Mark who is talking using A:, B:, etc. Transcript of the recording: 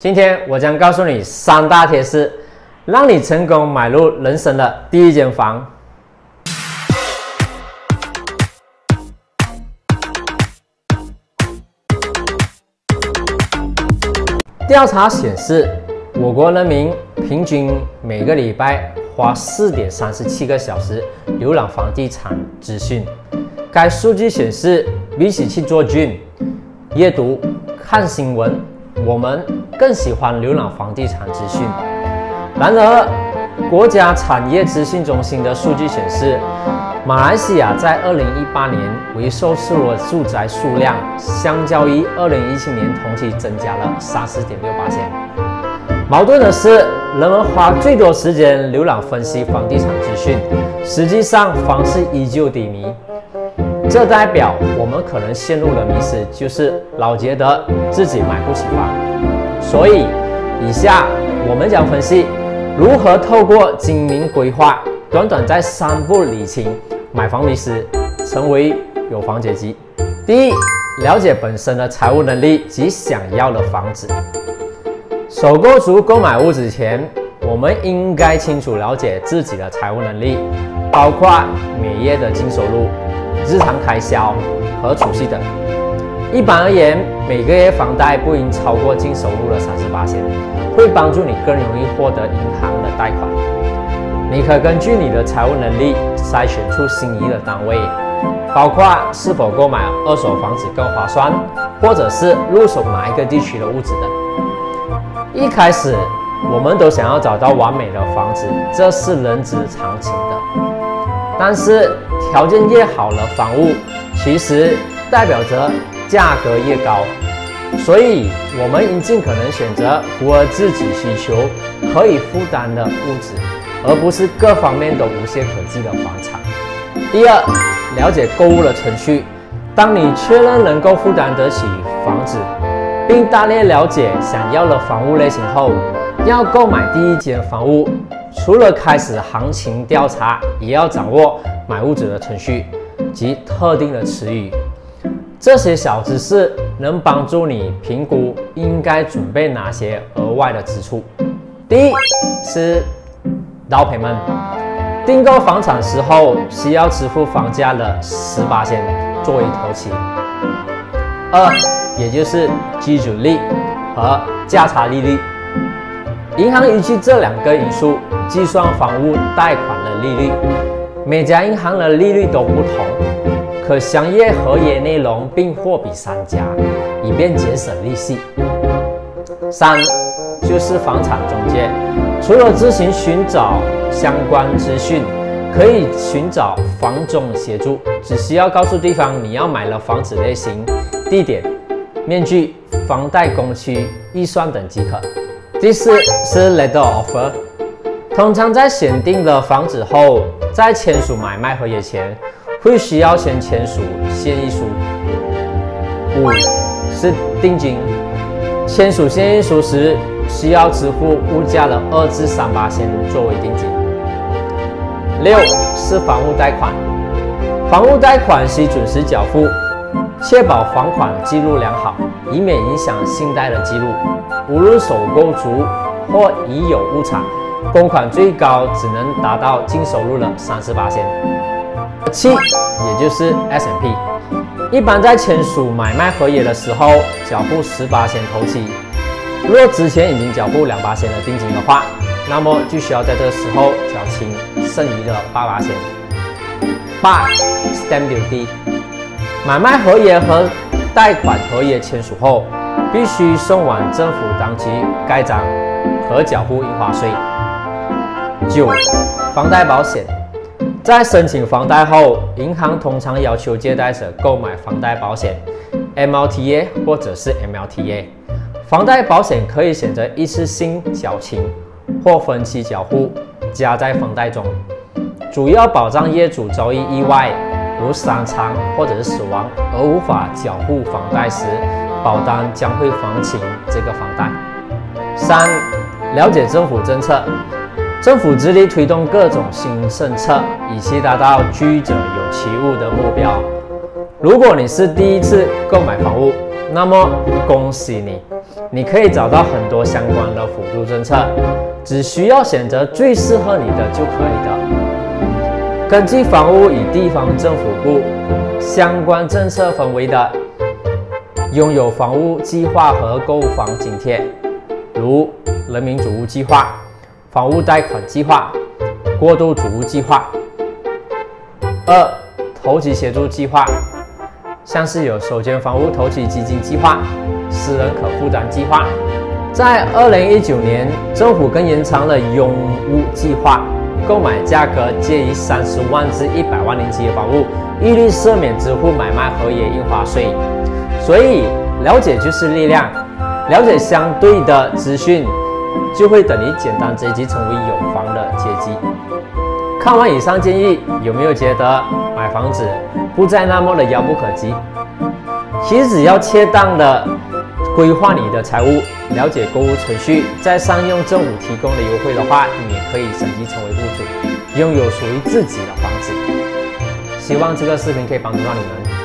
A: 今天我将告诉你三大贴士，让你成功买入人生的第一间房。调查显示，我国人民平均每个礼拜花四点三十七个小时浏览房地产资讯。该数据显示，比起去做 gym、阅读、看新闻，我们。更喜欢浏览房地产资讯。然而，国家产业资讯中心的数据显示，马来西亚在2018年为售出的住宅数量，相较于2017年同期增加了30.68%。矛盾的是，人们花最多时间浏览分析房地产资讯，实际上房市依旧低迷。这代表我们可能陷入了迷失，就是老觉得自己买不起房。所以，以下我们将分析如何透过精明规划，短短在三步理清买房迷思，成为有房阶级。第一，了解本身的财务能力及想要的房子。首购族购买屋子前，我们应该清楚了解自己的财务能力，包括每月的净收入、日常开销和储蓄等。一般而言，每个月房贷不应超过净收入的三十八千，会帮助你更容易获得银行的贷款。你可以根据你的财务能力筛选出心仪的单位，包括是否购买二手房子更划算，或者是入手哪一个地区的屋子等。一开始，我们都想要找到完美的房子，这是人之常情的。但是，条件越好的房屋，其实代表着。价格越高，所以我们应尽可能选择符合自己需求、可以负担的物质，而不是各方面都无懈可击的房产。第二，了解购物的程序。当你确认能够负担得起房子，并大略了解想要的房屋类型后，要购买第一间房屋，除了开始行情调查，也要掌握买屋子的程序及特定的词语。这些小知识能帮助你评估应该准备哪些额外的支出。第一是 down payment，订购房产时候需要支付房价的十八千作为头期。二，也就是基准利和价差利率，银行依据这两个因素计算房屋贷款的利率，每家银行的利率都不同。可详阅合约内容并货比三家，以便节省利息。三就是房产中介，除了自行寻找相关资讯，可以寻找房中协助，只需要告诉对方你要买的房子类型、地点、面积、房贷工期、预算等即可。第四是 letter offer，通常在选定了房子后，在签署买卖合约前。会需要先签署协议书。五是定金，签署协议书时需要支付物价的二至三八千作为定金。六是房屋贷款，房屋贷款需准时缴付，确保房款记录良好，以免影响信贷的记录。无论首购族或已有物产，供款最高只能达到净收入的三十八千。七，也就是 S M P，一般在签署买卖合约的时候，缴付十八千头期。若之前已经缴付两八险的定金的话，那么就需要在这个时候缴清剩余的八八千。八，Stamp Duty，买卖合约和贷款合约签署后，必须送往政府当局盖章和缴付印花税。九，房贷保险。在申请房贷后，银行通常要求借贷者购买房贷保险 （MLTA） 或者是 MLTA。房贷保险可以选择一次性缴清或分期缴付，加在房贷中，主要保障业主遭遇意外，如伤残或者是死亡而无法缴付房贷时，保单将会还清这个房贷。三、了解政府政策。政府致力推动各种新政策，以期达到居者有其屋的目标。如果你是第一次购买房屋，那么恭喜你，你可以找到很多相关的辅助政策，只需要选择最适合你的就可以的。根据房屋与地方政府部相关政策分为的，拥有房屋计划和购房津贴，如人民主屋计划、房屋贷款计划、过渡主屋计划。二、投机协助计划。像是有首间房屋投资基金计划、私人可负担计划，在二零一九年，政府更延长了拥屋计划，购买价格介于三十万至一百万年级的房屋，一律赦免支付买卖合约印花税。所以，了解就是力量，了解相对的资讯，就会等于简单阶级成为有房的阶级。看完以上建议，有没有觉得买房子不再那么的遥不可及？其实只要恰当的规划你的财务，了解购物程序，再善用政府提供的优惠的话，你也可以升级成为户主，拥有属于自己的房子。希望这个视频可以帮助到你们。